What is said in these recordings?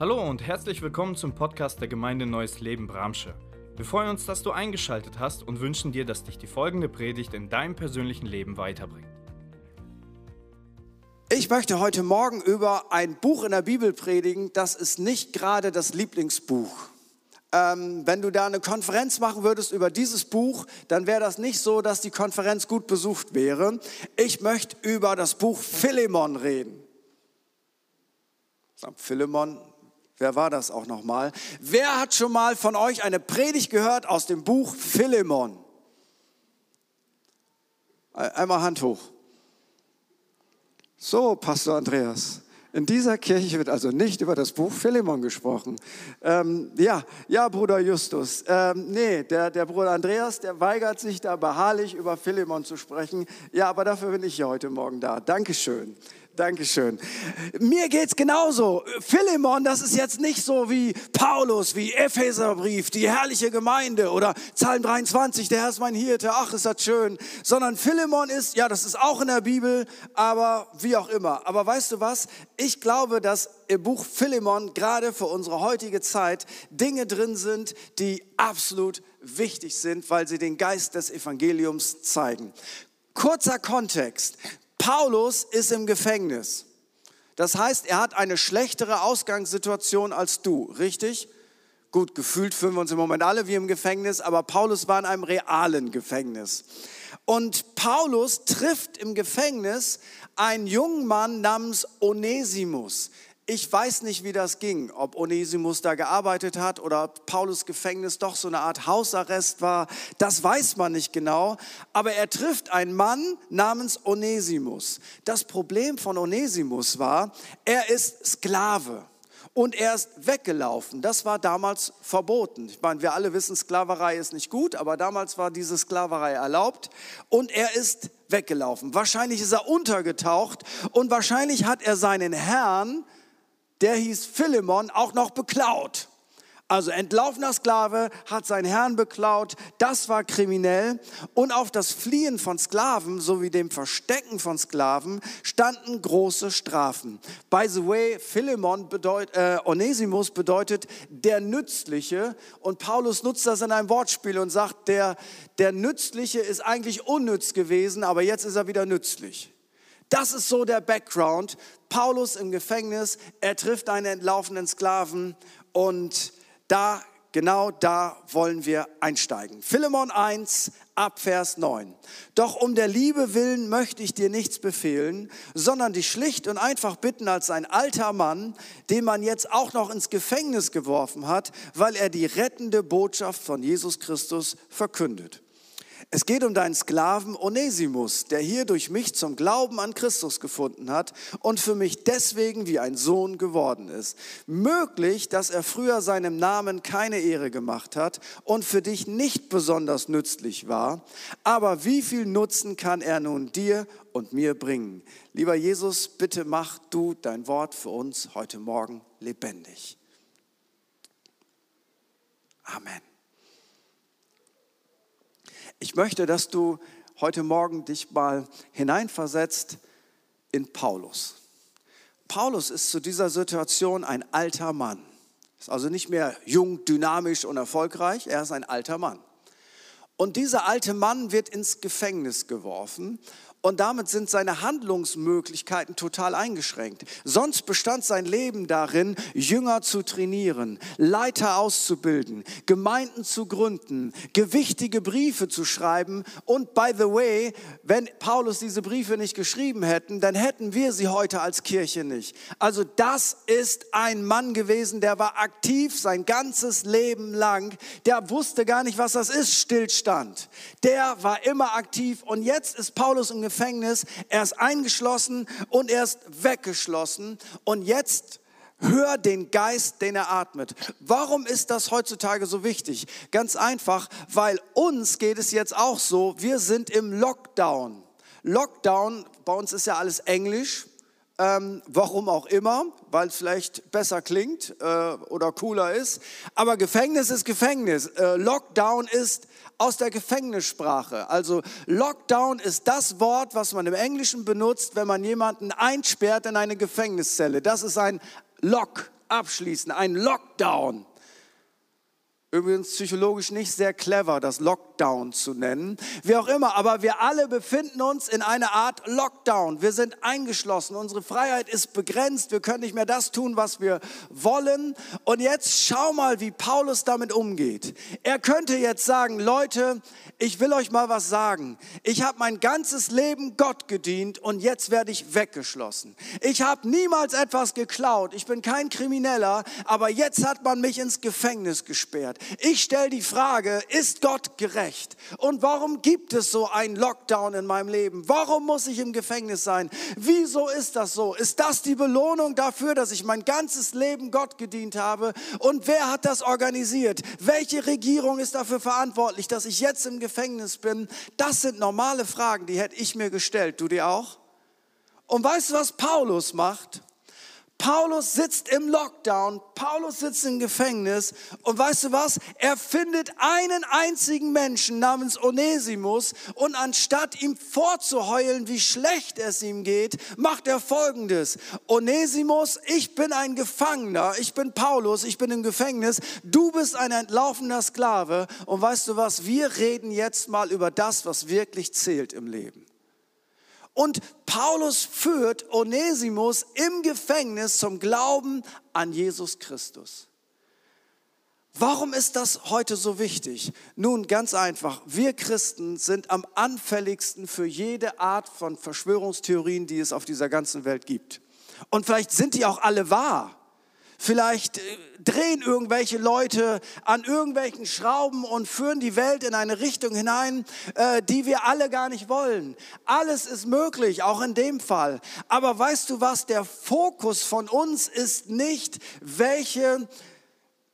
Hallo und herzlich willkommen zum Podcast der Gemeinde Neues Leben Bramsche. Wir freuen uns, dass du eingeschaltet hast und wünschen dir, dass dich die folgende Predigt in deinem persönlichen Leben weiterbringt. Ich möchte heute Morgen über ein Buch in der Bibel predigen, das ist nicht gerade das Lieblingsbuch. Ähm, wenn du da eine Konferenz machen würdest über dieses Buch, dann wäre das nicht so, dass die Konferenz gut besucht wäre. Ich möchte über das Buch Philemon reden. Philemon, wer war das auch nochmal? Wer hat schon mal von euch eine Predigt gehört aus dem Buch Philemon? Einmal Hand hoch. So, Pastor Andreas. In dieser Kirche wird also nicht über das Buch Philemon gesprochen. Ähm, ja, ja, Bruder Justus. Ähm, nee, der, der Bruder Andreas, der weigert sich da beharrlich über Philemon zu sprechen. Ja, aber dafür bin ich hier heute Morgen da. Dankeschön. Dankeschön. Mir geht's genauso. Philemon, das ist jetzt nicht so wie Paulus, wie Epheserbrief, die herrliche Gemeinde oder Psalm 23, der Herr ist mein Hirte, ach, ist das schön. Sondern Philemon ist, ja, das ist auch in der Bibel, aber wie auch immer. Aber weißt du was? Ich glaube, dass im Buch Philemon gerade für unsere heutige Zeit Dinge drin sind, die absolut wichtig sind, weil sie den Geist des Evangeliums zeigen. Kurzer Kontext. Paulus ist im Gefängnis. Das heißt, er hat eine schlechtere Ausgangssituation als du, richtig? Gut, gefühlt fühlen wir uns im Moment alle wie im Gefängnis, aber Paulus war in einem realen Gefängnis. Und Paulus trifft im Gefängnis einen jungen Mann namens Onesimus. Ich weiß nicht, wie das ging, ob Onesimus da gearbeitet hat oder ob Paulus Gefängnis doch so eine Art Hausarrest war. Das weiß man nicht genau. Aber er trifft einen Mann namens Onesimus. Das Problem von Onesimus war, er ist Sklave und er ist weggelaufen. Das war damals verboten. Ich meine, wir alle wissen, Sklaverei ist nicht gut, aber damals war diese Sklaverei erlaubt und er ist weggelaufen. Wahrscheinlich ist er untergetaucht und wahrscheinlich hat er seinen Herrn der hieß Philemon, auch noch beklaut. Also entlaufener Sklave hat seinen Herrn beklaut, das war kriminell. Und auf das Fliehen von Sklaven sowie dem Verstecken von Sklaven standen große Strafen. By the way, Philemon bedeutet, äh, Onesimus bedeutet der Nützliche. Und Paulus nutzt das in einem Wortspiel und sagt, der, der Nützliche ist eigentlich unnütz gewesen, aber jetzt ist er wieder nützlich. Das ist so der Background. Paulus im Gefängnis, er trifft einen entlaufenen Sklaven und da, genau da wollen wir einsteigen. Philemon 1 ab Vers 9. Doch um der Liebe willen möchte ich dir nichts befehlen, sondern dich schlicht und einfach bitten als ein alter Mann, den man jetzt auch noch ins Gefängnis geworfen hat, weil er die rettende Botschaft von Jesus Christus verkündet. Es geht um deinen Sklaven Onesimus, der hier durch mich zum Glauben an Christus gefunden hat und für mich deswegen wie ein Sohn geworden ist. Möglich, dass er früher seinem Namen keine Ehre gemacht hat und für dich nicht besonders nützlich war, aber wie viel Nutzen kann er nun dir und mir bringen? Lieber Jesus, bitte mach du dein Wort für uns heute Morgen lebendig. Amen. Ich möchte, dass du heute Morgen dich mal hineinversetzt in Paulus. Paulus ist zu dieser Situation ein alter Mann. Ist also nicht mehr jung, dynamisch und erfolgreich, er ist ein alter Mann. Und dieser alte Mann wird ins Gefängnis geworfen und damit sind seine Handlungsmöglichkeiten total eingeschränkt. Sonst bestand sein Leben darin, Jünger zu trainieren, Leiter auszubilden, Gemeinden zu gründen, gewichtige Briefe zu schreiben. Und by the way, wenn Paulus diese Briefe nicht geschrieben hätten, dann hätten wir sie heute als Kirche nicht. Also das ist ein Mann gewesen, der war aktiv sein ganzes Leben lang. Der wusste gar nicht, was das ist, Stillstand. Der war immer aktiv und jetzt ist Paulus ungefähr Gefängnis, er ist eingeschlossen und er ist weggeschlossen. Und jetzt Hör den Geist, den er atmet. Warum ist das heutzutage so wichtig? Ganz einfach, weil uns geht es jetzt auch so, wir sind im Lockdown. Lockdown, bei uns ist ja alles Englisch, ähm, warum auch immer, weil es vielleicht besser klingt äh, oder cooler ist. Aber Gefängnis ist Gefängnis. Äh, Lockdown ist aus der Gefängnissprache. Also Lockdown ist das Wort, was man im Englischen benutzt, wenn man jemanden einsperrt in eine Gefängniszelle. Das ist ein Lock abschließen, ein Lockdown. Übrigens psychologisch nicht sehr clever, das Lockdown zu nennen. Wie auch immer, aber wir alle befinden uns in einer Art Lockdown. Wir sind eingeschlossen. Unsere Freiheit ist begrenzt. Wir können nicht mehr das tun, was wir wollen. Und jetzt schau mal, wie Paulus damit umgeht. Er könnte jetzt sagen, Leute, ich will euch mal was sagen. Ich habe mein ganzes Leben Gott gedient und jetzt werde ich weggeschlossen. Ich habe niemals etwas geklaut. Ich bin kein Krimineller, aber jetzt hat man mich ins Gefängnis gesperrt. Ich stelle die Frage, ist Gott gerecht? Und warum gibt es so einen Lockdown in meinem Leben? Warum muss ich im Gefängnis sein? Wieso ist das so? Ist das die Belohnung dafür, dass ich mein ganzes Leben Gott gedient habe? Und wer hat das organisiert? Welche Regierung ist dafür verantwortlich, dass ich jetzt im Gefängnis bin? Das sind normale Fragen, die hätte ich mir gestellt. Du dir auch? Und weißt du, was Paulus macht? Paulus sitzt im Lockdown, Paulus sitzt im Gefängnis und weißt du was? Er findet einen einzigen Menschen namens Onesimus und anstatt ihm vorzuheulen, wie schlecht es ihm geht, macht er folgendes. Onesimus, ich bin ein Gefangener, ich bin Paulus, ich bin im Gefängnis, du bist ein entlaufener Sklave und weißt du was? Wir reden jetzt mal über das, was wirklich zählt im Leben. Und Paulus führt Onesimus im Gefängnis zum Glauben an Jesus Christus. Warum ist das heute so wichtig? Nun, ganz einfach, wir Christen sind am anfälligsten für jede Art von Verschwörungstheorien, die es auf dieser ganzen Welt gibt. Und vielleicht sind die auch alle wahr. Vielleicht äh, drehen irgendwelche Leute an irgendwelchen Schrauben und führen die Welt in eine Richtung hinein, äh, die wir alle gar nicht wollen. Alles ist möglich, auch in dem Fall. Aber weißt du was, der Fokus von uns ist nicht, welche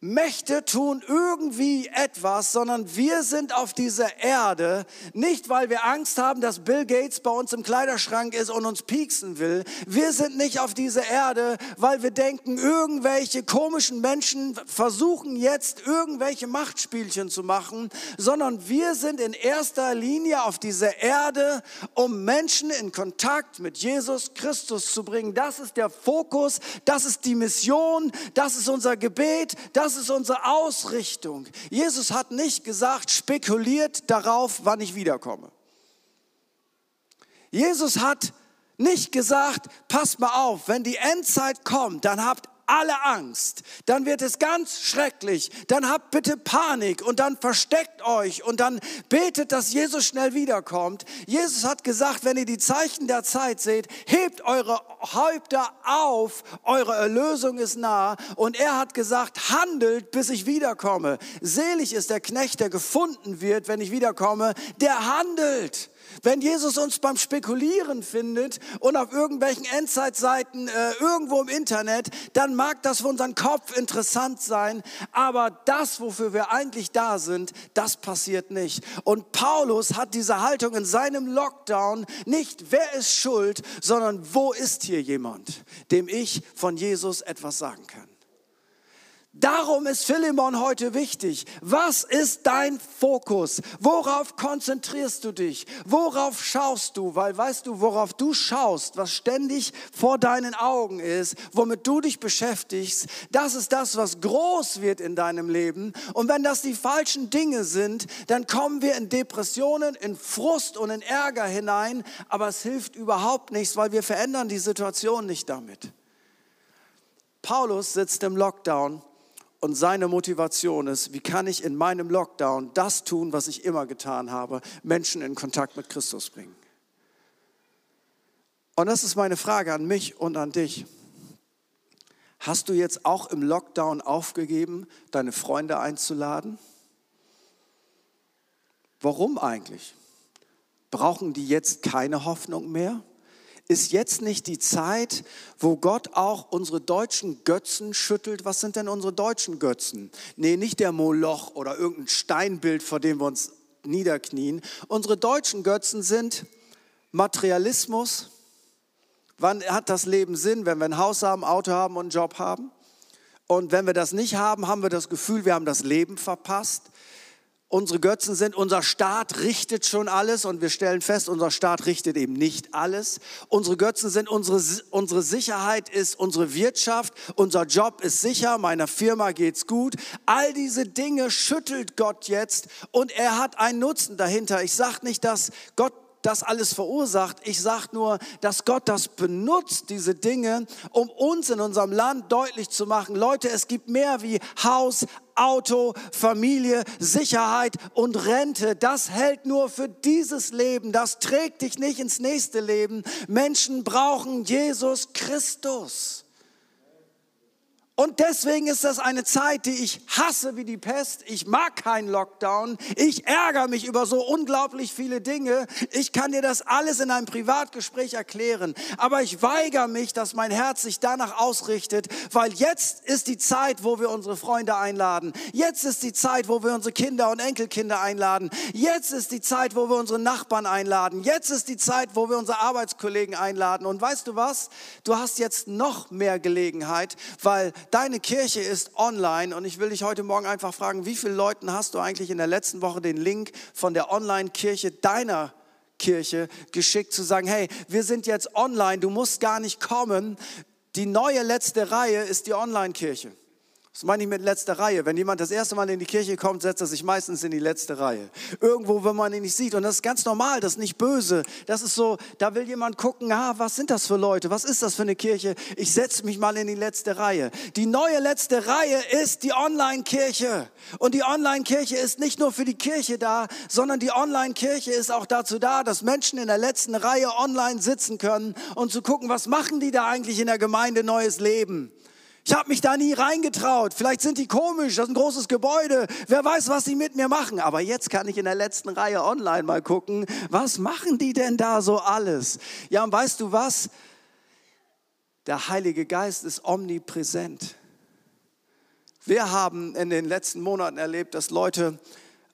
Mächte tun irgendwie etwas, sondern wir sind auf dieser Erde, nicht weil wir Angst haben, dass Bill Gates bei uns im Kleiderschrank ist und uns pieksen will. Wir sind nicht auf dieser Erde, weil wir denken, irgendwelche komischen Menschen versuchen jetzt irgendwelche Machtspielchen zu machen, sondern wir sind in erster Linie auf dieser Erde, um Menschen in Kontakt mit Jesus Christus zu bringen. Das ist der Fokus, das ist die Mission, das ist unser Gebet, das das ist unsere Ausrichtung. Jesus hat nicht gesagt, spekuliert darauf, wann ich wiederkomme. Jesus hat nicht gesagt, passt mal auf, wenn die Endzeit kommt, dann habt alle Angst, dann wird es ganz schrecklich, dann habt bitte Panik und dann versteckt euch und dann betet, dass Jesus schnell wiederkommt. Jesus hat gesagt, wenn ihr die Zeichen der Zeit seht, hebt eure Häupter auf, eure Erlösung ist nah und er hat gesagt, handelt, bis ich wiederkomme. Selig ist der Knecht, der gefunden wird, wenn ich wiederkomme, der handelt. Wenn Jesus uns beim Spekulieren findet und auf irgendwelchen Endzeitseiten äh, irgendwo im Internet, dann mag das für unseren Kopf interessant sein, aber das, wofür wir eigentlich da sind, das passiert nicht. Und Paulus hat diese Haltung in seinem Lockdown nicht, wer ist schuld, sondern wo ist hier jemand, dem ich von Jesus etwas sagen kann. Darum ist Philemon heute wichtig. Was ist dein Fokus? Worauf konzentrierst du dich? Worauf schaust du? Weil weißt du, worauf du schaust, was ständig vor deinen Augen ist, womit du dich beschäftigst, das ist das, was groß wird in deinem Leben. Und wenn das die falschen Dinge sind, dann kommen wir in Depressionen, in Frust und in Ärger hinein. Aber es hilft überhaupt nichts, weil wir verändern die Situation nicht damit. Paulus sitzt im Lockdown und seine Motivation ist, wie kann ich in meinem Lockdown das tun, was ich immer getan habe, Menschen in Kontakt mit Christus bringen. Und das ist meine Frage an mich und an dich. Hast du jetzt auch im Lockdown aufgegeben, deine Freunde einzuladen? Warum eigentlich? Brauchen die jetzt keine Hoffnung mehr? Ist jetzt nicht die Zeit, wo Gott auch unsere deutschen Götzen schüttelt? Was sind denn unsere deutschen Götzen? Nee, nicht der Moloch oder irgendein Steinbild, vor dem wir uns niederknien. Unsere deutschen Götzen sind Materialismus. Wann hat das Leben Sinn, wenn wir ein Haus haben, Auto haben und einen Job haben? Und wenn wir das nicht haben, haben wir das Gefühl, wir haben das Leben verpasst. Unsere Götzen sind, unser Staat richtet schon alles und wir stellen fest, unser Staat richtet eben nicht alles. Unsere Götzen sind, unsere, unsere Sicherheit ist unsere Wirtschaft, unser Job ist sicher, meiner Firma geht's gut. All diese Dinge schüttelt Gott jetzt und er hat einen Nutzen dahinter. Ich sage nicht, dass Gott das alles verursacht. Ich sage nur, dass Gott das benutzt, diese Dinge, um uns in unserem Land deutlich zu machen, Leute, es gibt mehr wie Haus, Auto, Familie, Sicherheit und Rente. Das hält nur für dieses Leben. Das trägt dich nicht ins nächste Leben. Menschen brauchen Jesus Christus. Und deswegen ist das eine Zeit, die ich hasse wie die Pest. Ich mag keinen Lockdown. Ich ärgere mich über so unglaublich viele Dinge. Ich kann dir das alles in einem Privatgespräch erklären. Aber ich weigere mich, dass mein Herz sich danach ausrichtet, weil jetzt ist die Zeit, wo wir unsere Freunde einladen. Jetzt ist die Zeit, wo wir unsere Kinder und Enkelkinder einladen. Jetzt ist die Zeit, wo wir unsere Nachbarn einladen. Jetzt ist die Zeit, wo wir unsere Arbeitskollegen einladen. Und weißt du was? Du hast jetzt noch mehr Gelegenheit, weil deine Kirche ist online und ich will dich heute Morgen einfach fragen, wie viele Leuten hast du eigentlich in der letzten Woche den Link von der Online-Kirche deiner Kirche geschickt zu sagen, hey, wir sind jetzt online, du musst gar nicht kommen. Die neue letzte Reihe ist die Online-Kirche. Das meine ich mit letzter Reihe. Wenn jemand das erste Mal in die Kirche kommt, setzt er sich meistens in die letzte Reihe. Irgendwo, wenn man ihn nicht sieht. Und das ist ganz normal, das ist nicht böse. Das ist so, da will jemand gucken, ah, was sind das für Leute? Was ist das für eine Kirche? Ich setze mich mal in die letzte Reihe. Die neue letzte Reihe ist die Online-Kirche. Und die Online-Kirche ist nicht nur für die Kirche da, sondern die Online-Kirche ist auch dazu da, dass Menschen in der letzten Reihe online sitzen können und zu gucken, was machen die da eigentlich in der Gemeinde Neues Leben? Ich habe mich da nie reingetraut. Vielleicht sind die komisch, das ist ein großes Gebäude. Wer weiß, was sie mit mir machen. Aber jetzt kann ich in der letzten Reihe online mal gucken, was machen die denn da so alles? Ja, und weißt du was? Der Heilige Geist ist omnipräsent. Wir haben in den letzten Monaten erlebt, dass Leute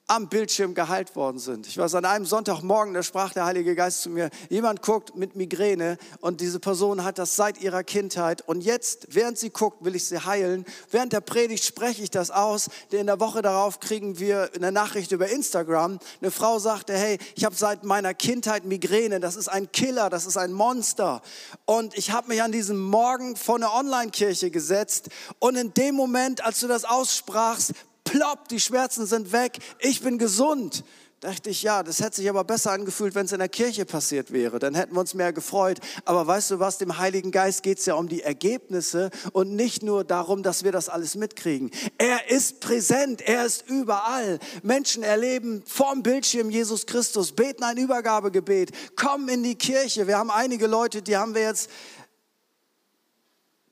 am Bildschirm geheilt worden sind. Ich war an einem Sonntagmorgen, da sprach der Heilige Geist zu mir, jemand guckt mit Migräne und diese Person hat das seit ihrer Kindheit und jetzt, während sie guckt, will ich sie heilen. Während der Predigt spreche ich das aus. In der Woche darauf kriegen wir eine Nachricht über Instagram. Eine Frau sagte, hey, ich habe seit meiner Kindheit Migräne, das ist ein Killer, das ist ein Monster. Und ich habe mich an diesem Morgen vor eine Online-Kirche gesetzt und in dem Moment, als du das aussprachst, plopp, die Schmerzen sind weg, ich bin gesund. Dachte ich, ja, das hätte sich aber besser angefühlt, wenn es in der Kirche passiert wäre. Dann hätten wir uns mehr gefreut. Aber weißt du was, dem Heiligen Geist geht es ja um die Ergebnisse und nicht nur darum, dass wir das alles mitkriegen. Er ist präsent, er ist überall. Menschen erleben vorm Bildschirm Jesus Christus, beten ein Übergabegebet, kommen in die Kirche. Wir haben einige Leute, die haben wir jetzt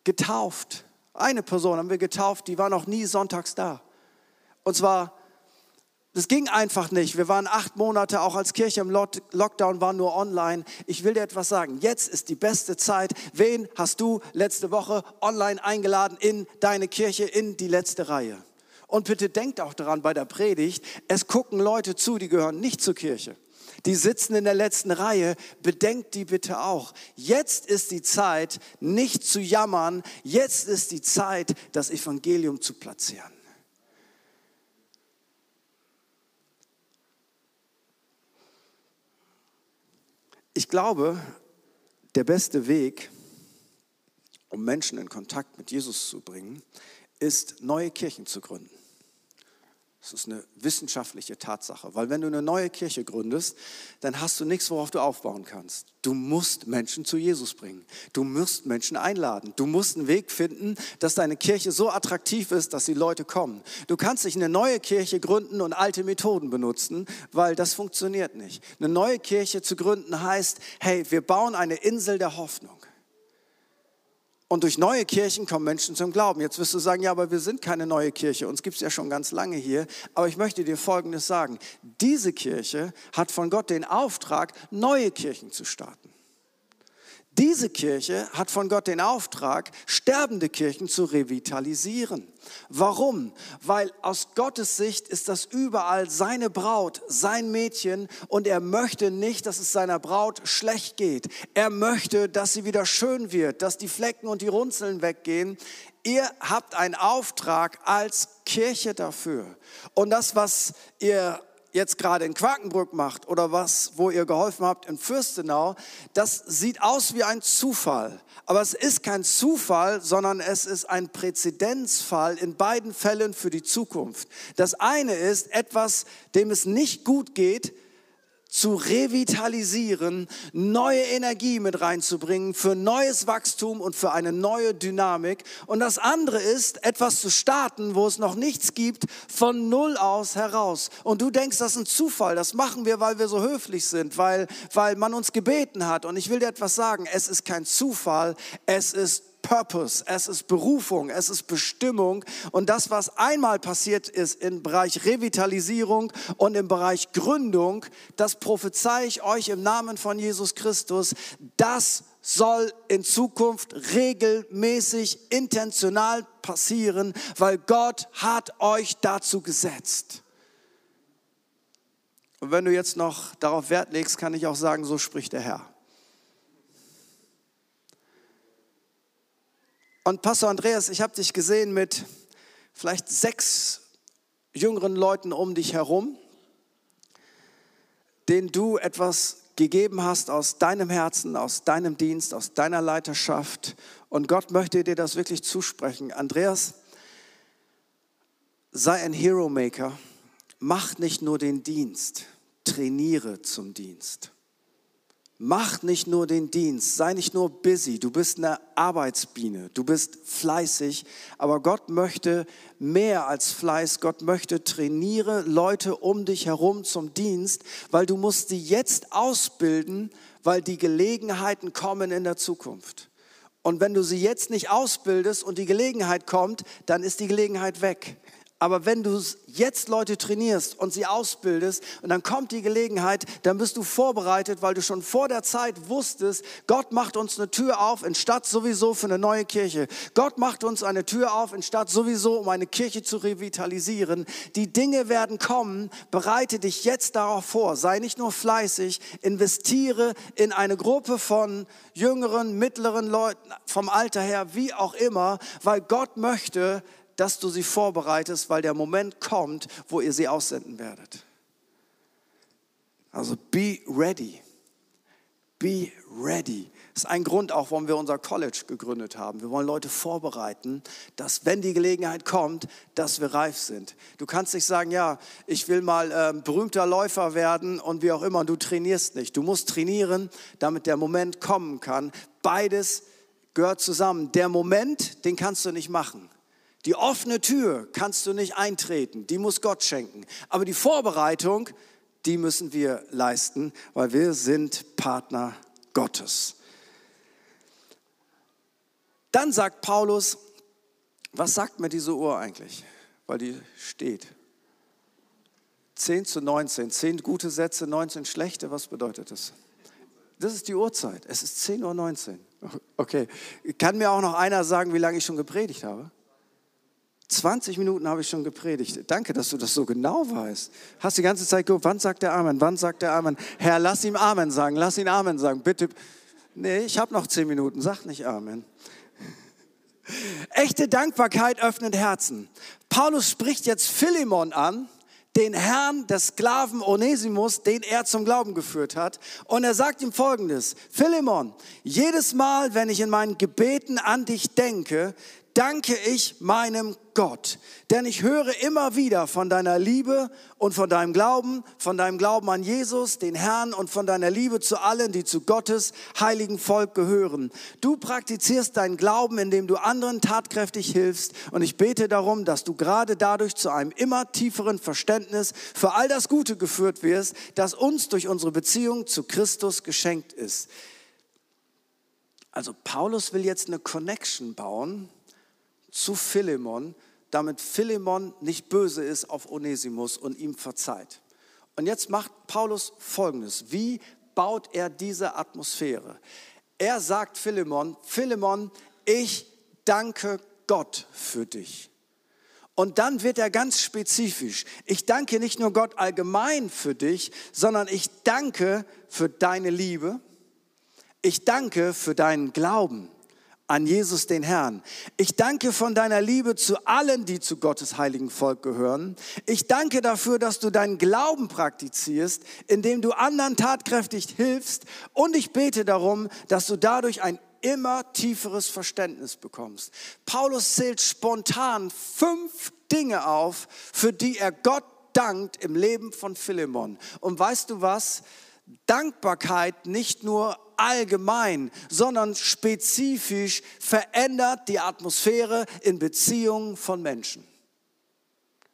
getauft. Eine Person haben wir getauft, die war noch nie sonntags da. Und zwar, das ging einfach nicht. Wir waren acht Monate auch als Kirche im Lockdown, waren nur online. Ich will dir etwas sagen. Jetzt ist die beste Zeit. Wen hast du letzte Woche online eingeladen in deine Kirche, in die letzte Reihe? Und bitte denkt auch daran bei der Predigt, es gucken Leute zu, die gehören nicht zur Kirche. Die sitzen in der letzten Reihe, bedenkt die bitte auch. Jetzt ist die Zeit, nicht zu jammern. Jetzt ist die Zeit, das Evangelium zu platzieren. Ich glaube, der beste Weg, um Menschen in Kontakt mit Jesus zu bringen, ist, neue Kirchen zu gründen. Das ist eine wissenschaftliche Tatsache, weil wenn du eine neue Kirche gründest, dann hast du nichts, worauf du aufbauen kannst. Du musst Menschen zu Jesus bringen. Du musst Menschen einladen. Du musst einen Weg finden, dass deine Kirche so attraktiv ist, dass die Leute kommen. Du kannst nicht eine neue Kirche gründen und alte Methoden benutzen, weil das funktioniert nicht. Eine neue Kirche zu gründen heißt, hey, wir bauen eine Insel der Hoffnung. Und durch neue Kirchen kommen Menschen zum Glauben. Jetzt wirst du sagen, ja, aber wir sind keine neue Kirche, uns gibt es ja schon ganz lange hier. Aber ich möchte dir Folgendes sagen. Diese Kirche hat von Gott den Auftrag, neue Kirchen zu starten. Diese Kirche hat von Gott den Auftrag, sterbende Kirchen zu revitalisieren. Warum? Weil aus Gottes Sicht ist das überall seine Braut, sein Mädchen und er möchte nicht, dass es seiner Braut schlecht geht. Er möchte, dass sie wieder schön wird, dass die Flecken und die Runzeln weggehen. Ihr habt einen Auftrag als Kirche dafür. Und das, was ihr jetzt gerade in Quakenbrück macht oder was, wo ihr geholfen habt in Fürstenau, das sieht aus wie ein Zufall. Aber es ist kein Zufall, sondern es ist ein Präzedenzfall in beiden Fällen für die Zukunft. Das eine ist etwas, dem es nicht gut geht, zu revitalisieren, neue Energie mit reinzubringen für neues Wachstum und für eine neue Dynamik. Und das andere ist, etwas zu starten, wo es noch nichts gibt, von Null aus heraus. Und du denkst, das ist ein Zufall, das machen wir, weil wir so höflich sind, weil, weil man uns gebeten hat. Und ich will dir etwas sagen, es ist kein Zufall, es ist Purpose, es ist Berufung, es ist Bestimmung. Und das, was einmal passiert ist im Bereich Revitalisierung und im Bereich Gründung, das prophezei ich euch im Namen von Jesus Christus, das soll in Zukunft regelmäßig, intentional passieren, weil Gott hat euch dazu gesetzt. Und wenn du jetzt noch darauf Wert legst, kann ich auch sagen, so spricht der Herr. Und Pastor Andreas, ich habe dich gesehen mit vielleicht sechs jüngeren Leuten um dich herum, denen du etwas gegeben hast aus deinem Herzen, aus deinem Dienst, aus deiner Leiterschaft. Und Gott möchte dir das wirklich zusprechen. Andreas, sei ein Hero Maker. Mach nicht nur den Dienst, trainiere zum Dienst. Mach nicht nur den Dienst, sei nicht nur busy, du bist eine Arbeitsbiene, du bist fleißig, aber Gott möchte mehr als Fleiß, Gott möchte trainiere Leute um dich herum zum Dienst, weil du musst sie jetzt ausbilden, weil die Gelegenheiten kommen in der Zukunft. Und wenn du sie jetzt nicht ausbildest und die Gelegenheit kommt, dann ist die Gelegenheit weg. Aber wenn du jetzt Leute trainierst und sie ausbildest und dann kommt die Gelegenheit, dann bist du vorbereitet, weil du schon vor der Zeit wusstest, Gott macht uns eine Tür auf in Stadt sowieso für eine neue Kirche. Gott macht uns eine Tür auf in Stadt sowieso, um eine Kirche zu revitalisieren. Die Dinge werden kommen. Bereite dich jetzt darauf vor. Sei nicht nur fleißig, investiere in eine Gruppe von jüngeren, mittleren Leuten vom Alter her, wie auch immer, weil Gott möchte, dass du sie vorbereitest, weil der Moment kommt, wo ihr sie aussenden werdet. Also be ready. Be ready. Das ist ein Grund auch, warum wir unser College gegründet haben. Wir wollen Leute vorbereiten, dass wenn die Gelegenheit kommt, dass wir reif sind. Du kannst nicht sagen, ja, ich will mal äh, berühmter Läufer werden und wie auch immer, du trainierst nicht. Du musst trainieren, damit der Moment kommen kann. Beides gehört zusammen. Der Moment, den kannst du nicht machen. Die offene Tür kannst du nicht eintreten, die muss Gott schenken. Aber die Vorbereitung, die müssen wir leisten, weil wir sind Partner Gottes. Dann sagt Paulus, was sagt mir diese Uhr eigentlich? Weil die steht. 10 zu 19, 10 gute Sätze, 19 schlechte, was bedeutet das? Das ist die Uhrzeit, es ist 10.19 Uhr. Okay, kann mir auch noch einer sagen, wie lange ich schon gepredigt habe? 20 Minuten habe ich schon gepredigt. Danke, dass du das so genau weißt. Hast die ganze Zeit geguckt, wann sagt der Amen, wann sagt der Amen? Herr, lass ihm Amen sagen, lass ihn Amen sagen, bitte. Nee, ich habe noch 10 Minuten, sag nicht Amen. Echte Dankbarkeit öffnet Herzen. Paulus spricht jetzt Philemon an, den Herrn des Sklaven Onesimus, den er zum Glauben geführt hat. Und er sagt ihm Folgendes, Philemon, jedes Mal, wenn ich in meinen Gebeten an dich denke, danke ich meinem Gott, denn ich höre immer wieder von deiner Liebe und von deinem Glauben, von deinem Glauben an Jesus, den Herrn und von deiner Liebe zu allen, die zu Gottes heiligen Volk gehören. Du praktizierst deinen Glauben, indem du anderen tatkräftig hilfst und ich bete darum, dass du gerade dadurch zu einem immer tieferen Verständnis für all das Gute geführt wirst, das uns durch unsere Beziehung zu Christus geschenkt ist. Also Paulus will jetzt eine Connection bauen zu Philemon, damit Philemon nicht böse ist auf Onesimus und ihm verzeiht. Und jetzt macht Paulus Folgendes. Wie baut er diese Atmosphäre? Er sagt Philemon, Philemon, ich danke Gott für dich. Und dann wird er ganz spezifisch. Ich danke nicht nur Gott allgemein für dich, sondern ich danke für deine Liebe. Ich danke für deinen Glauben an Jesus den Herrn. Ich danke von deiner Liebe zu allen, die zu Gottes heiligen Volk gehören. Ich danke dafür, dass du deinen Glauben praktizierst, indem du anderen tatkräftig hilfst. Und ich bete darum, dass du dadurch ein immer tieferes Verständnis bekommst. Paulus zählt spontan fünf Dinge auf, für die er Gott dankt im Leben von Philemon. Und weißt du was? Dankbarkeit nicht nur allgemein, sondern spezifisch verändert die Atmosphäre in Beziehungen von Menschen.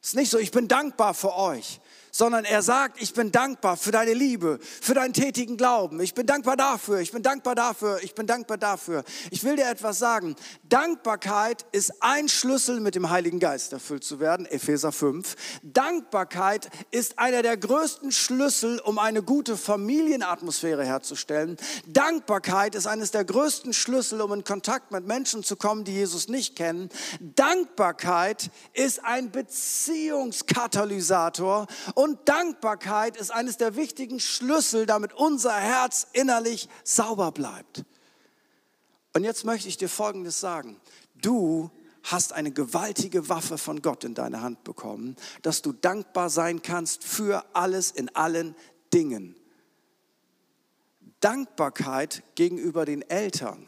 Es ist nicht so, ich bin dankbar für euch sondern er sagt, ich bin dankbar für deine Liebe, für deinen tätigen Glauben. Ich bin dankbar dafür, ich bin dankbar dafür, ich bin dankbar dafür. Ich will dir etwas sagen. Dankbarkeit ist ein Schlüssel, mit dem Heiligen Geist erfüllt zu werden, Epheser 5. Dankbarkeit ist einer der größten Schlüssel, um eine gute Familienatmosphäre herzustellen. Dankbarkeit ist eines der größten Schlüssel, um in Kontakt mit Menschen zu kommen, die Jesus nicht kennen. Dankbarkeit ist ein Beziehungskatalysator und Dankbarkeit ist eines der wichtigen Schlüssel, damit unser Herz innerlich sauber bleibt. Und jetzt möchte ich dir Folgendes sagen. Du hast eine gewaltige Waffe von Gott in deine Hand bekommen, dass du dankbar sein kannst für alles in allen Dingen. Dankbarkeit gegenüber den Eltern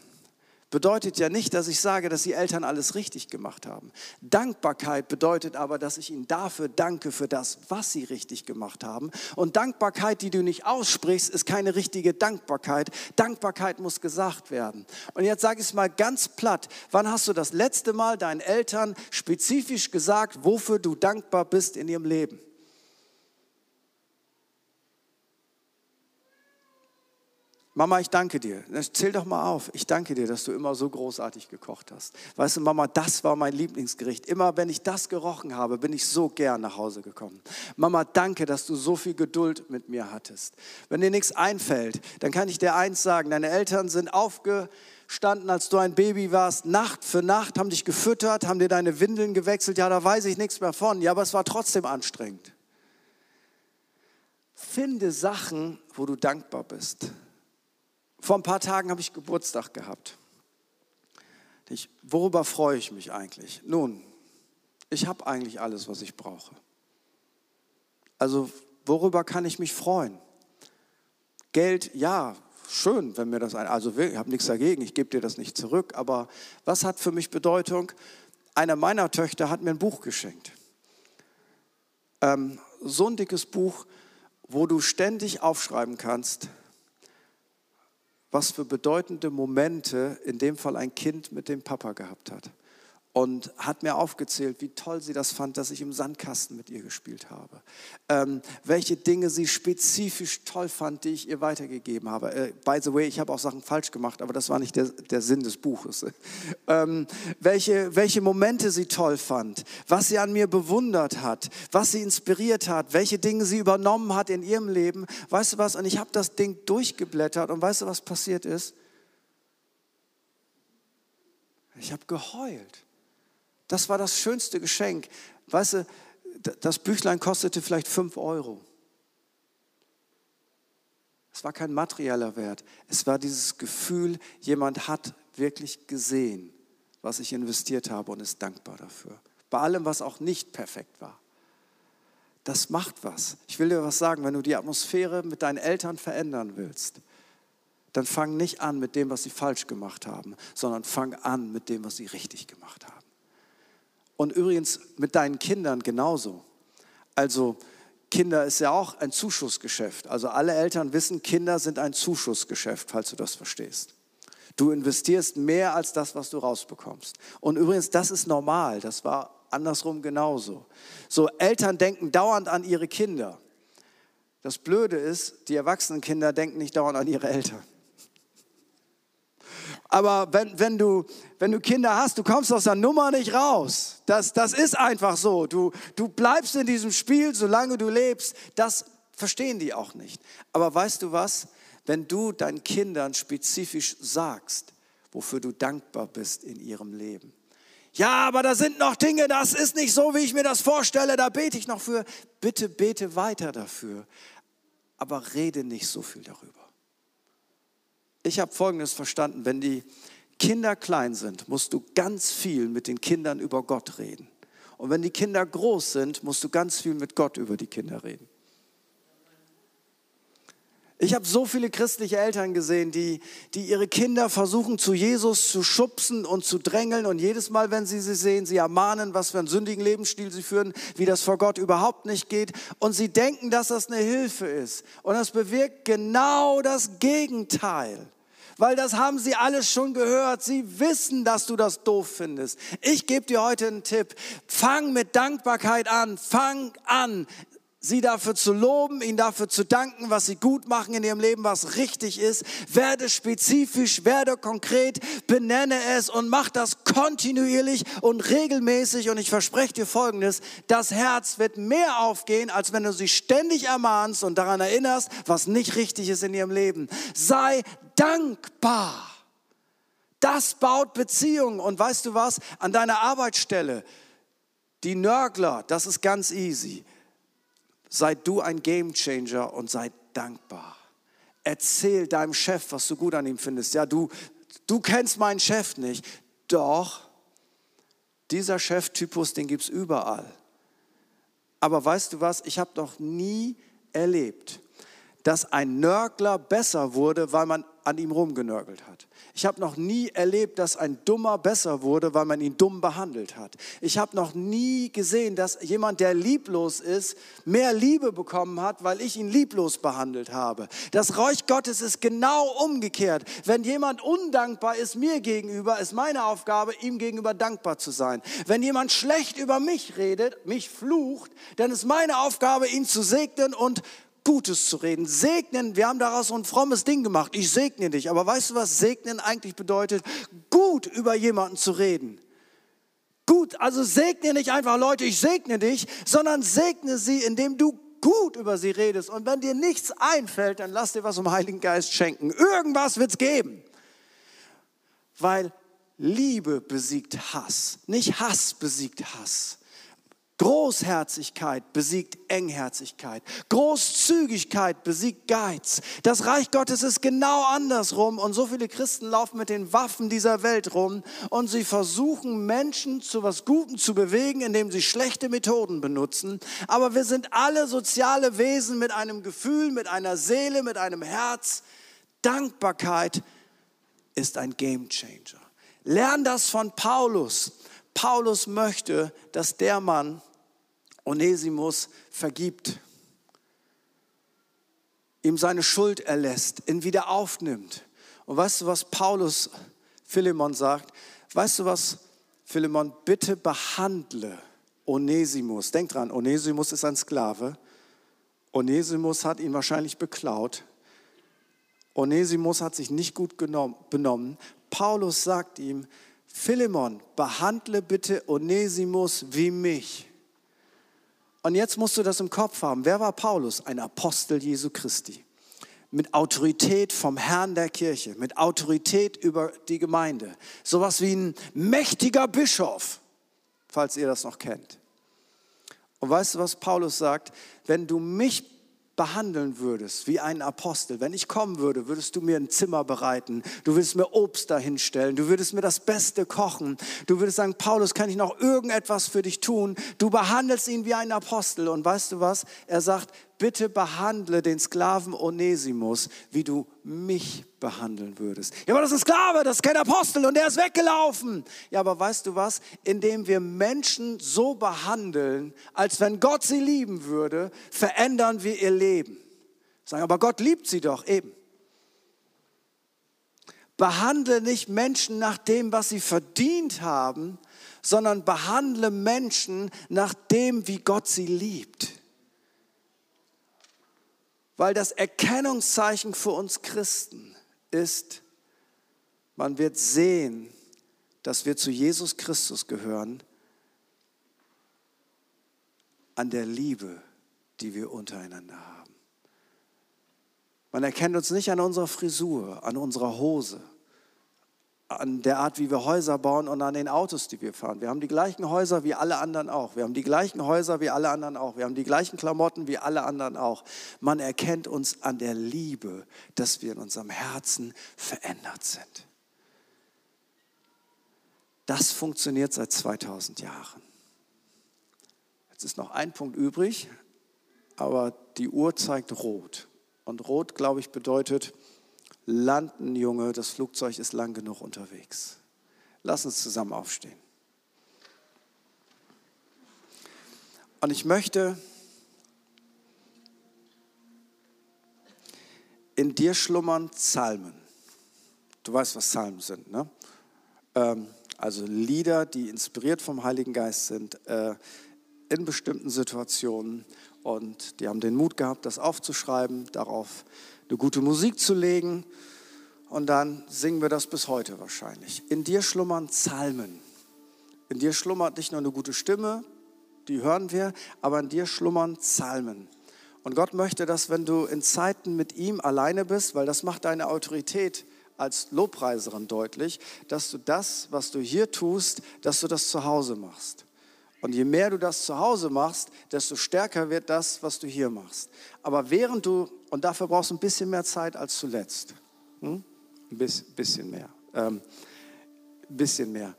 bedeutet ja nicht, dass ich sage, dass die Eltern alles richtig gemacht haben. Dankbarkeit bedeutet aber, dass ich ihnen dafür danke für das, was sie richtig gemacht haben. Und Dankbarkeit, die du nicht aussprichst, ist keine richtige Dankbarkeit. Dankbarkeit muss gesagt werden. Und jetzt sage ich es mal ganz platt. Wann hast du das letzte Mal deinen Eltern spezifisch gesagt, wofür du dankbar bist in ihrem Leben? Mama, ich danke dir. Zähl doch mal auf. Ich danke dir, dass du immer so großartig gekocht hast. Weißt du, Mama, das war mein Lieblingsgericht. Immer wenn ich das gerochen habe, bin ich so gern nach Hause gekommen. Mama, danke, dass du so viel Geduld mit mir hattest. Wenn dir nichts einfällt, dann kann ich dir eins sagen. Deine Eltern sind aufgestanden, als du ein Baby warst, Nacht für Nacht, haben dich gefüttert, haben dir deine Windeln gewechselt. Ja, da weiß ich nichts mehr von. Ja, aber es war trotzdem anstrengend. Finde Sachen, wo du dankbar bist. Vor ein paar Tagen habe ich Geburtstag gehabt. Ich, worüber freue ich mich eigentlich? Nun, ich habe eigentlich alles, was ich brauche. Also worüber kann ich mich freuen? Geld, ja, schön, wenn mir das ein, also ich habe nichts dagegen, ich gebe dir das nicht zurück, aber was hat für mich Bedeutung? Eine meiner Töchter hat mir ein Buch geschenkt. Ähm, so ein dickes Buch, wo du ständig aufschreiben kannst, was für bedeutende Momente in dem Fall ein Kind mit dem Papa gehabt hat und hat mir aufgezählt, wie toll sie das fand, dass ich im Sandkasten mit ihr gespielt habe. Ähm, welche Dinge sie spezifisch toll fand, die ich ihr weitergegeben habe. Äh, by the way, ich habe auch Sachen falsch gemacht, aber das war nicht der, der Sinn des Buches. Ähm, welche, welche Momente sie toll fand, was sie an mir bewundert hat, was sie inspiriert hat, welche Dinge sie übernommen hat in ihrem Leben. Weißt du was? Und ich habe das Ding durchgeblättert und weißt du, was passiert ist? Ich habe geheult. Das war das schönste Geschenk. Weißt du, das Büchlein kostete vielleicht fünf Euro. Es war kein materieller Wert. Es war dieses Gefühl, jemand hat wirklich gesehen, was ich investiert habe und ist dankbar dafür. Bei allem, was auch nicht perfekt war. Das macht was. Ich will dir was sagen, wenn du die Atmosphäre mit deinen Eltern verändern willst, dann fang nicht an mit dem, was sie falsch gemacht haben, sondern fang an mit dem, was sie richtig gemacht haben. Und übrigens mit deinen Kindern genauso. Also Kinder ist ja auch ein Zuschussgeschäft. Also alle Eltern wissen, Kinder sind ein Zuschussgeschäft, falls du das verstehst. Du investierst mehr als das, was du rausbekommst. Und übrigens, das ist normal. Das war andersrum genauso. So, Eltern denken dauernd an ihre Kinder. Das Blöde ist, die erwachsenen Kinder denken nicht dauernd an ihre Eltern. Aber wenn, wenn, du, wenn du Kinder hast, du kommst aus der Nummer nicht raus. Das, das ist einfach so. Du, du bleibst in diesem Spiel, solange du lebst. Das verstehen die auch nicht. Aber weißt du was? wenn du deinen Kindern spezifisch sagst, wofür du dankbar bist in ihrem Leben. Ja, aber da sind noch Dinge, das ist nicht so, wie ich mir das vorstelle, da bete ich noch für. Bitte bete weiter dafür, aber rede nicht so viel darüber. Ich habe Folgendes verstanden, wenn die Kinder klein sind, musst du ganz viel mit den Kindern über Gott reden. Und wenn die Kinder groß sind, musst du ganz viel mit Gott über die Kinder reden. Ich habe so viele christliche Eltern gesehen, die, die ihre Kinder versuchen zu Jesus zu schubsen und zu drängeln und jedes Mal, wenn sie sie sehen, sie ermahnen, was für einen sündigen Lebensstil sie führen, wie das vor Gott überhaupt nicht geht und sie denken, dass das eine Hilfe ist. Und das bewirkt genau das Gegenteil. Weil das haben sie alles schon gehört. Sie wissen, dass du das doof findest. Ich gebe dir heute einen Tipp. Fang mit Dankbarkeit an. Fang an sie dafür zu loben, ihnen dafür zu danken, was sie gut machen in ihrem Leben, was richtig ist. Werde spezifisch, werde konkret, benenne es und mach das kontinuierlich und regelmäßig. Und ich verspreche dir Folgendes, das Herz wird mehr aufgehen, als wenn du sie ständig ermahnst und daran erinnerst, was nicht richtig ist in ihrem Leben. Sei dankbar. Das baut Beziehungen. Und weißt du was? An deiner Arbeitsstelle, die Nörgler, das ist ganz easy sei du ein Gamechanger und sei dankbar. Erzähl deinem Chef, was du gut an ihm findest. Ja, du, du kennst meinen Chef nicht. Doch, dieser Cheftypus, den gibt es überall. Aber weißt du was, ich habe noch nie erlebt, dass ein Nörgler besser wurde, weil man an ihm rumgenörgelt hat. Ich habe noch nie erlebt, dass ein Dummer besser wurde, weil man ihn dumm behandelt hat. Ich habe noch nie gesehen, dass jemand, der lieblos ist, mehr Liebe bekommen hat, weil ich ihn lieblos behandelt habe. Das Reich Gottes ist genau umgekehrt. Wenn jemand undankbar ist mir gegenüber, ist meine Aufgabe, ihm gegenüber dankbar zu sein. Wenn jemand schlecht über mich redet, mich flucht, dann ist meine Aufgabe, ihn zu segnen und Gutes zu reden. Segnen, wir haben daraus so ein frommes Ding gemacht. Ich segne dich. Aber weißt du, was segnen eigentlich bedeutet? Gut über jemanden zu reden. Gut, also segne nicht einfach Leute, ich segne dich, sondern segne sie, indem du gut über sie redest. Und wenn dir nichts einfällt, dann lass dir was vom Heiligen Geist schenken. Irgendwas wird es geben. Weil Liebe besiegt Hass, nicht Hass besiegt Hass. Großherzigkeit besiegt Engherzigkeit. Großzügigkeit besiegt Geiz. Das Reich Gottes ist genau andersrum und so viele Christen laufen mit den Waffen dieser Welt rum und sie versuchen Menschen zu was Gutem zu bewegen, indem sie schlechte Methoden benutzen. Aber wir sind alle soziale Wesen mit einem Gefühl, mit einer Seele, mit einem Herz. Dankbarkeit ist ein Gamechanger. Lern das von Paulus. Paulus möchte, dass der Mann Onesimus vergibt, ihm seine Schuld erlässt, ihn wieder aufnimmt. Und weißt du, was Paulus Philemon sagt? Weißt du was, Philemon, bitte behandle Onesimus. Denk dran, Onesimus ist ein Sklave. Onesimus hat ihn wahrscheinlich beklaut. Onesimus hat sich nicht gut benommen. Paulus sagt ihm, Philemon, behandle bitte Onesimus wie mich. Und jetzt musst du das im Kopf haben. Wer war Paulus? Ein Apostel Jesu Christi. Mit Autorität vom Herrn der Kirche, mit Autorität über die Gemeinde. Sowas wie ein mächtiger Bischof, falls ihr das noch kennt. Und weißt du, was Paulus sagt? Wenn du mich behandeln würdest wie ein Apostel, wenn ich kommen würde, würdest du mir ein Zimmer bereiten, du würdest mir Obst dahinstellen, du würdest mir das Beste kochen, du würdest sagen, Paulus, kann ich noch irgendetwas für dich tun? Du behandelst ihn wie ein Apostel. Und weißt du was? Er sagt, bitte behandle den Sklaven Onesimus, wie du mich behandeln würdest. Ja, aber das ist ein Sklave, das ist kein Apostel und der ist weggelaufen. Ja, aber weißt du was? Indem wir Menschen so behandeln, als wenn Gott sie lieben würde, verändern wir ihr Leben. Sagen, aber Gott liebt sie doch eben. Behandle nicht Menschen nach dem, was sie verdient haben, sondern behandle Menschen nach dem, wie Gott sie liebt. Weil das Erkennungszeichen für uns Christen ist, man wird sehen, dass wir zu Jesus Christus gehören, an der Liebe, die wir untereinander haben. Man erkennt uns nicht an unserer Frisur, an unserer Hose, an der Art, wie wir Häuser bauen und an den Autos, die wir fahren. Wir haben die gleichen Häuser wie alle anderen auch. Wir haben die gleichen Häuser wie alle anderen auch. Wir haben die gleichen Klamotten wie alle anderen auch. Man erkennt uns an der Liebe, dass wir in unserem Herzen verändert sind. Das funktioniert seit 2000 Jahren. Jetzt ist noch ein Punkt übrig, aber die Uhr zeigt rot. Und rot, glaube ich, bedeutet, landen, Junge, das Flugzeug ist lang genug unterwegs. Lass uns zusammen aufstehen. Und ich möchte in dir schlummern Psalmen. Du weißt, was Psalmen sind, ne? Ähm, also Lieder, die inspiriert vom Heiligen Geist sind, äh, in bestimmten Situationen. Und die haben den Mut gehabt, das aufzuschreiben, darauf eine gute Musik zu legen. Und dann singen wir das bis heute wahrscheinlich. In dir schlummern Psalmen. In dir schlummert nicht nur eine gute Stimme, die hören wir, aber in dir schlummern Psalmen. Und Gott möchte, dass wenn du in Zeiten mit ihm alleine bist, weil das macht deine Autorität als Lobpreiserin deutlich, dass du das, was du hier tust, dass du das zu Hause machst. Und je mehr du das zu Hause machst, desto stärker wird das, was du hier machst. Aber während du, und dafür brauchst du ein bisschen mehr Zeit als zuletzt, hm? ein bisschen mehr, ähm, ein bisschen mehr.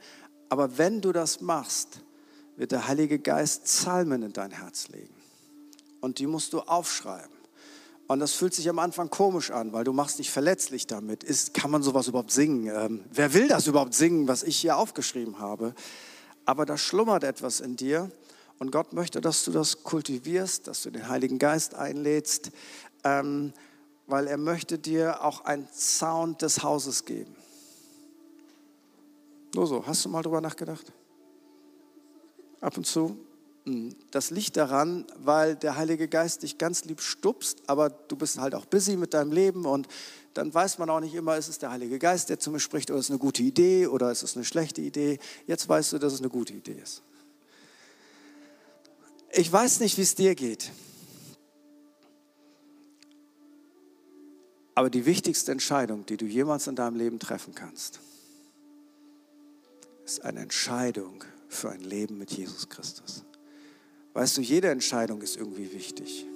Aber wenn du das machst, wird der Heilige Geist Psalmen in dein Herz legen. Und die musst du aufschreiben. Und das fühlt sich am Anfang komisch an, weil du machst dich verletzlich damit. Ist, kann man sowas überhaupt singen? Ähm, wer will das überhaupt singen, was ich hier aufgeschrieben habe? Aber da schlummert etwas in dir und Gott möchte, dass du das kultivierst, dass du den Heiligen Geist einlädst, ähm, weil er möchte dir auch einen Sound des Hauses geben. Nur so, hast du mal drüber nachgedacht? Ab und zu? Hm, das liegt daran, weil der Heilige Geist dich ganz lieb stupst, aber du bist halt auch busy mit deinem Leben und dann weiß man auch nicht immer, ist es der Heilige Geist, der zu mir spricht, oder ist es eine gute Idee oder ist es eine schlechte Idee. Jetzt weißt du, dass es eine gute Idee ist. Ich weiß nicht, wie es dir geht. Aber die wichtigste Entscheidung, die du jemals in deinem Leben treffen kannst, ist eine Entscheidung für ein Leben mit Jesus Christus. Weißt du, jede Entscheidung ist irgendwie wichtig.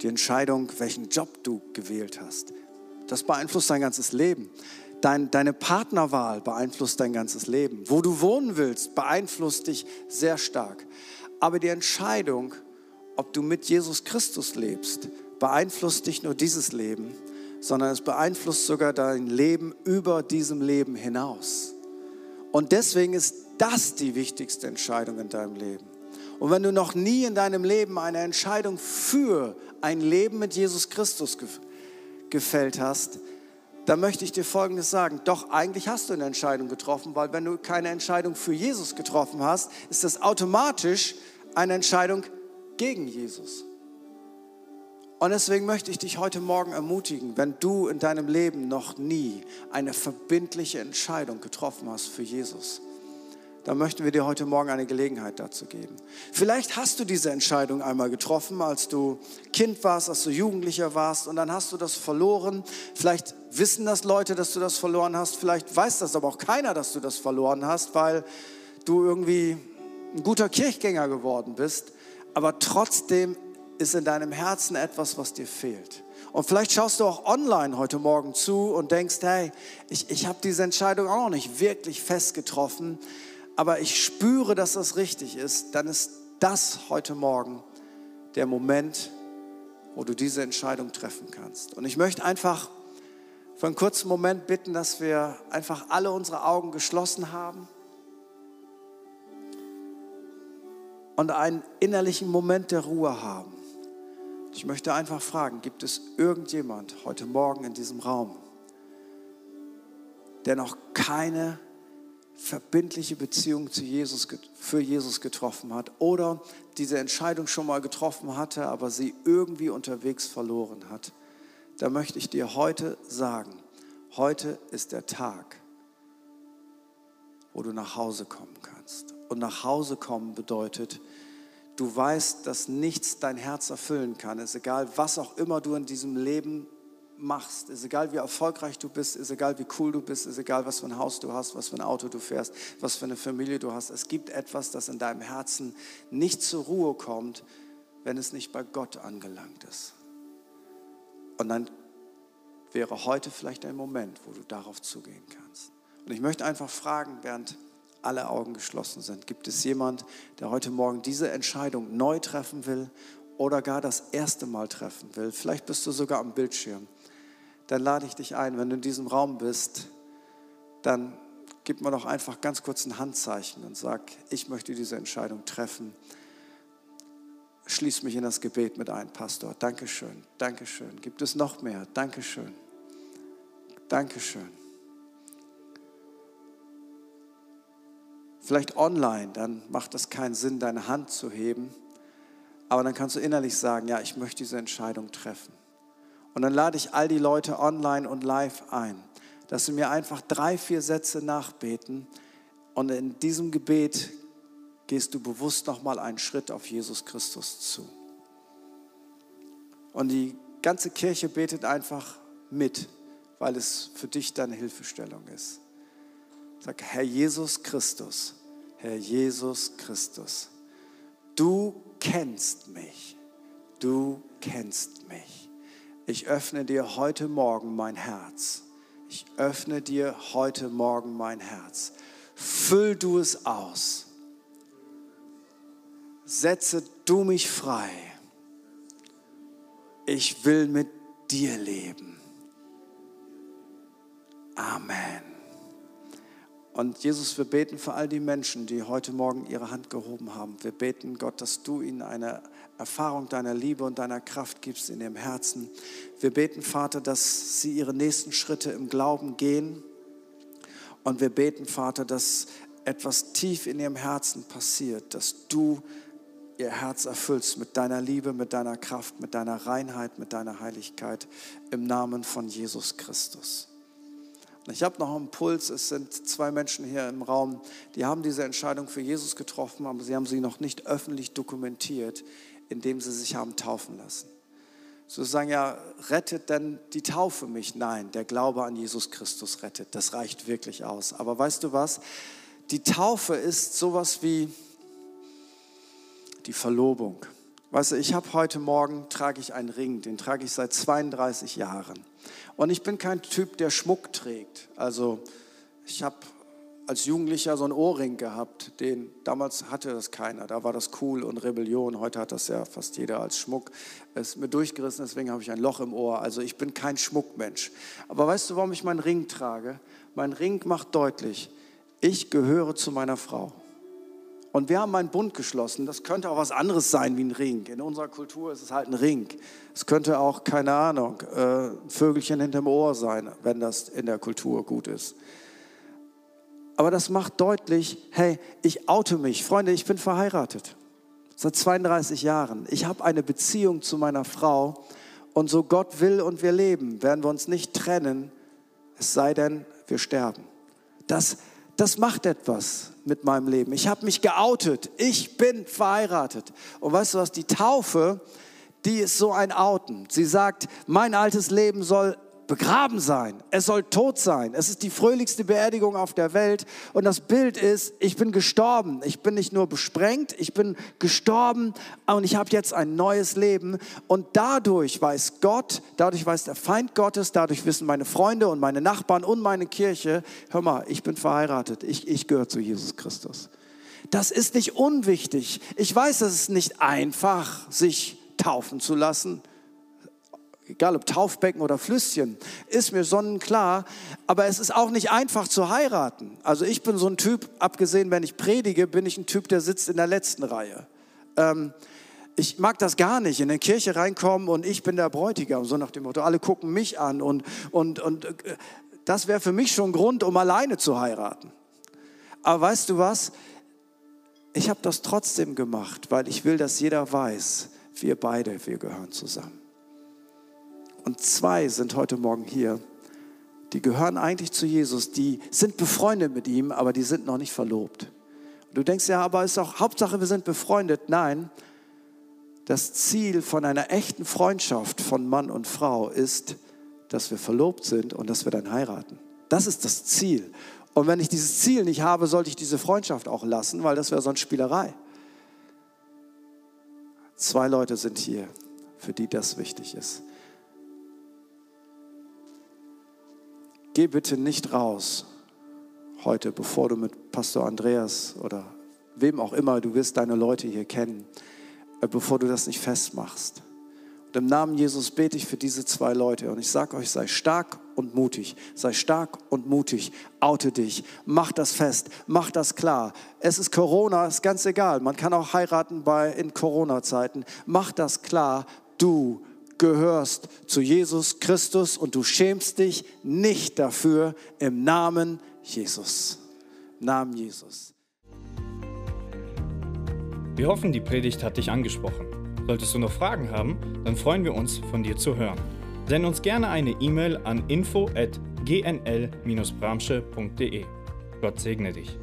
Die Entscheidung, welchen Job du gewählt hast, das beeinflusst dein ganzes Leben. Dein, deine Partnerwahl beeinflusst dein ganzes Leben. Wo du wohnen willst, beeinflusst dich sehr stark. Aber die Entscheidung, ob du mit Jesus Christus lebst, beeinflusst nicht nur dieses Leben, sondern es beeinflusst sogar dein Leben über diesem Leben hinaus. Und deswegen ist das die wichtigste Entscheidung in deinem Leben. Und wenn du noch nie in deinem Leben eine Entscheidung für ein Leben mit Jesus Christus gefällt hast, dann möchte ich dir Folgendes sagen. Doch eigentlich hast du eine Entscheidung getroffen, weil wenn du keine Entscheidung für Jesus getroffen hast, ist das automatisch eine Entscheidung gegen Jesus. Und deswegen möchte ich dich heute Morgen ermutigen, wenn du in deinem Leben noch nie eine verbindliche Entscheidung getroffen hast für Jesus, dann möchten wir dir heute Morgen eine Gelegenheit dazu geben. Vielleicht hast du diese Entscheidung einmal getroffen, als du Kind warst, als du Jugendlicher warst und dann hast du das verloren. Vielleicht wissen das Leute, dass du das verloren hast. Vielleicht weiß das aber auch keiner, dass du das verloren hast, weil du irgendwie ein guter Kirchgänger geworden bist. Aber trotzdem ist in deinem Herzen etwas, was dir fehlt. Und vielleicht schaust du auch online heute Morgen zu und denkst, hey, ich, ich habe diese Entscheidung auch noch nicht wirklich fest getroffen aber ich spüre, dass das richtig ist, dann ist das heute Morgen der Moment, wo du diese Entscheidung treffen kannst. Und ich möchte einfach für einen kurzen Moment bitten, dass wir einfach alle unsere Augen geschlossen haben und einen innerlichen Moment der Ruhe haben. Ich möchte einfach fragen, gibt es irgendjemand heute Morgen in diesem Raum, der noch keine verbindliche Beziehung zu Jesus, für Jesus getroffen hat oder diese Entscheidung schon mal getroffen hatte, aber sie irgendwie unterwegs verloren hat, da möchte ich dir heute sagen, heute ist der Tag, wo du nach Hause kommen kannst. Und nach Hause kommen bedeutet, du weißt, dass nichts dein Herz erfüllen kann. Es ist egal, was auch immer du in diesem Leben machst, ist egal wie erfolgreich du bist, ist egal wie cool du bist, ist egal was für ein Haus du hast, was für ein Auto du fährst, was für eine Familie du hast. Es gibt etwas, das in deinem Herzen nicht zur Ruhe kommt, wenn es nicht bei Gott angelangt ist. Und dann wäre heute vielleicht ein Moment, wo du darauf zugehen kannst. Und ich möchte einfach fragen, während alle Augen geschlossen sind, gibt es jemand, der heute Morgen diese Entscheidung neu treffen will oder gar das erste Mal treffen will? Vielleicht bist du sogar am Bildschirm dann lade ich dich ein, wenn du in diesem Raum bist, dann gib mir doch einfach ganz kurz ein Handzeichen und sag, ich möchte diese Entscheidung treffen. Schließ mich in das Gebet mit ein, Pastor. Dankeschön, Dankeschön. Gibt es noch mehr? Dankeschön, Dankeschön. Vielleicht online, dann macht es keinen Sinn, deine Hand zu heben. Aber dann kannst du innerlich sagen, ja, ich möchte diese Entscheidung treffen. Und dann lade ich all die Leute online und live ein, dass sie mir einfach drei, vier Sätze nachbeten. Und in diesem Gebet gehst du bewusst nochmal einen Schritt auf Jesus Christus zu. Und die ganze Kirche betet einfach mit, weil es für dich deine Hilfestellung ist. Sag, Herr Jesus Christus, Herr Jesus Christus, du kennst mich, du kennst mich ich öffne dir heute Morgen mein Herz. Ich öffne dir heute Morgen mein Herz. Füll du es aus. Setze du mich frei. Ich will mit dir leben. Amen. Und Jesus, wir beten für all die Menschen, die heute Morgen ihre Hand gehoben haben. Wir beten, Gott, dass du ihnen eine Erfahrung deiner Liebe und deiner Kraft gibst in ihrem Herzen. Wir beten, Vater, dass sie ihre nächsten Schritte im Glauben gehen. Und wir beten, Vater, dass etwas tief in ihrem Herzen passiert, dass du ihr Herz erfüllst mit deiner Liebe, mit deiner Kraft, mit deiner Reinheit, mit deiner Heiligkeit im Namen von Jesus Christus. Ich habe noch einen Puls. Es sind zwei Menschen hier im Raum, die haben diese Entscheidung für Jesus getroffen, aber sie haben sie noch nicht öffentlich dokumentiert, indem sie sich haben taufen lassen. So sagen ja, rettet denn die Taufe mich? Nein, der Glaube an Jesus Christus rettet. Das reicht wirklich aus. Aber weißt du was? Die Taufe ist sowas wie die Verlobung. Weißt du, ich habe heute Morgen trage ich einen Ring, den trage ich seit 32 Jahren. Und ich bin kein Typ, der Schmuck trägt. Also ich habe als Jugendlicher so einen Ohrring gehabt, den damals hatte das keiner. Da war das cool und Rebellion. Heute hat das ja fast jeder als Schmuck. Es ist mir durchgerissen, deswegen habe ich ein Loch im Ohr. Also ich bin kein Schmuckmensch. Aber weißt du, warum ich meinen Ring trage? Mein Ring macht deutlich, ich gehöre zu meiner Frau. Und wir haben einen Bund geschlossen. Das könnte auch was anderes sein wie ein Ring. In unserer Kultur ist es halt ein Ring. Es könnte auch, keine Ahnung, äh, ein Vögelchen hinterm Ohr sein, wenn das in der Kultur gut ist. Aber das macht deutlich, hey, ich oute mich. Freunde, ich bin verheiratet. Seit 32 Jahren. Ich habe eine Beziehung zu meiner Frau. Und so Gott will und wir leben, werden wir uns nicht trennen, es sei denn, wir sterben. Das das macht etwas mit meinem Leben. Ich habe mich geoutet. Ich bin verheiratet. Und weißt du was? Die Taufe, die ist so ein Outen. Sie sagt, mein altes Leben soll begraben sein. Es soll tot sein. Es ist die fröhlichste Beerdigung auf der Welt. Und das Bild ist, ich bin gestorben. Ich bin nicht nur besprengt, ich bin gestorben und ich habe jetzt ein neues Leben. Und dadurch weiß Gott, dadurch weiß der Feind Gottes, dadurch wissen meine Freunde und meine Nachbarn und meine Kirche, hör mal, ich bin verheiratet. Ich, ich gehöre zu Jesus Christus. Das ist nicht unwichtig. Ich weiß, es ist nicht einfach, sich taufen zu lassen egal ob Taufbecken oder Flüsschen, ist mir sonnenklar. Aber es ist auch nicht einfach zu heiraten. Also ich bin so ein Typ, abgesehen, wenn ich predige, bin ich ein Typ, der sitzt in der letzten Reihe. Ähm, ich mag das gar nicht, in eine Kirche reinkommen und ich bin der Bräutigam, so nach dem Motto, alle gucken mich an und, und, und äh, das wäre für mich schon Grund, um alleine zu heiraten. Aber weißt du was? Ich habe das trotzdem gemacht, weil ich will, dass jeder weiß, wir beide, wir gehören zusammen. Und zwei sind heute Morgen hier, die gehören eigentlich zu Jesus, die sind befreundet mit ihm, aber die sind noch nicht verlobt. Und du denkst ja, aber ist auch Hauptsache, wir sind befreundet. Nein, das Ziel von einer echten Freundschaft von Mann und Frau ist, dass wir verlobt sind und dass wir dann heiraten. Das ist das Ziel. Und wenn ich dieses Ziel nicht habe, sollte ich diese Freundschaft auch lassen, weil das wäre sonst Spielerei. Zwei Leute sind hier, für die das wichtig ist. Geh bitte nicht raus heute, bevor du mit Pastor Andreas oder wem auch immer, du wirst deine Leute hier kennen, äh, bevor du das nicht festmachst. Und im Namen Jesus bete ich für diese zwei Leute und ich sage euch, sei stark und mutig, sei stark und mutig, oute dich, mach das fest, mach das klar. Es ist Corona, ist ganz egal, man kann auch heiraten bei, in Corona-Zeiten. Mach das klar, du gehörst zu Jesus Christus und du schämst dich nicht dafür im Namen Jesus. Namen Jesus. Wir hoffen, die Predigt hat dich angesprochen. Solltest du noch Fragen haben, dann freuen wir uns, von dir zu hören. Send uns gerne eine E-Mail an info@gnl-bramsche.de. Gott segne dich.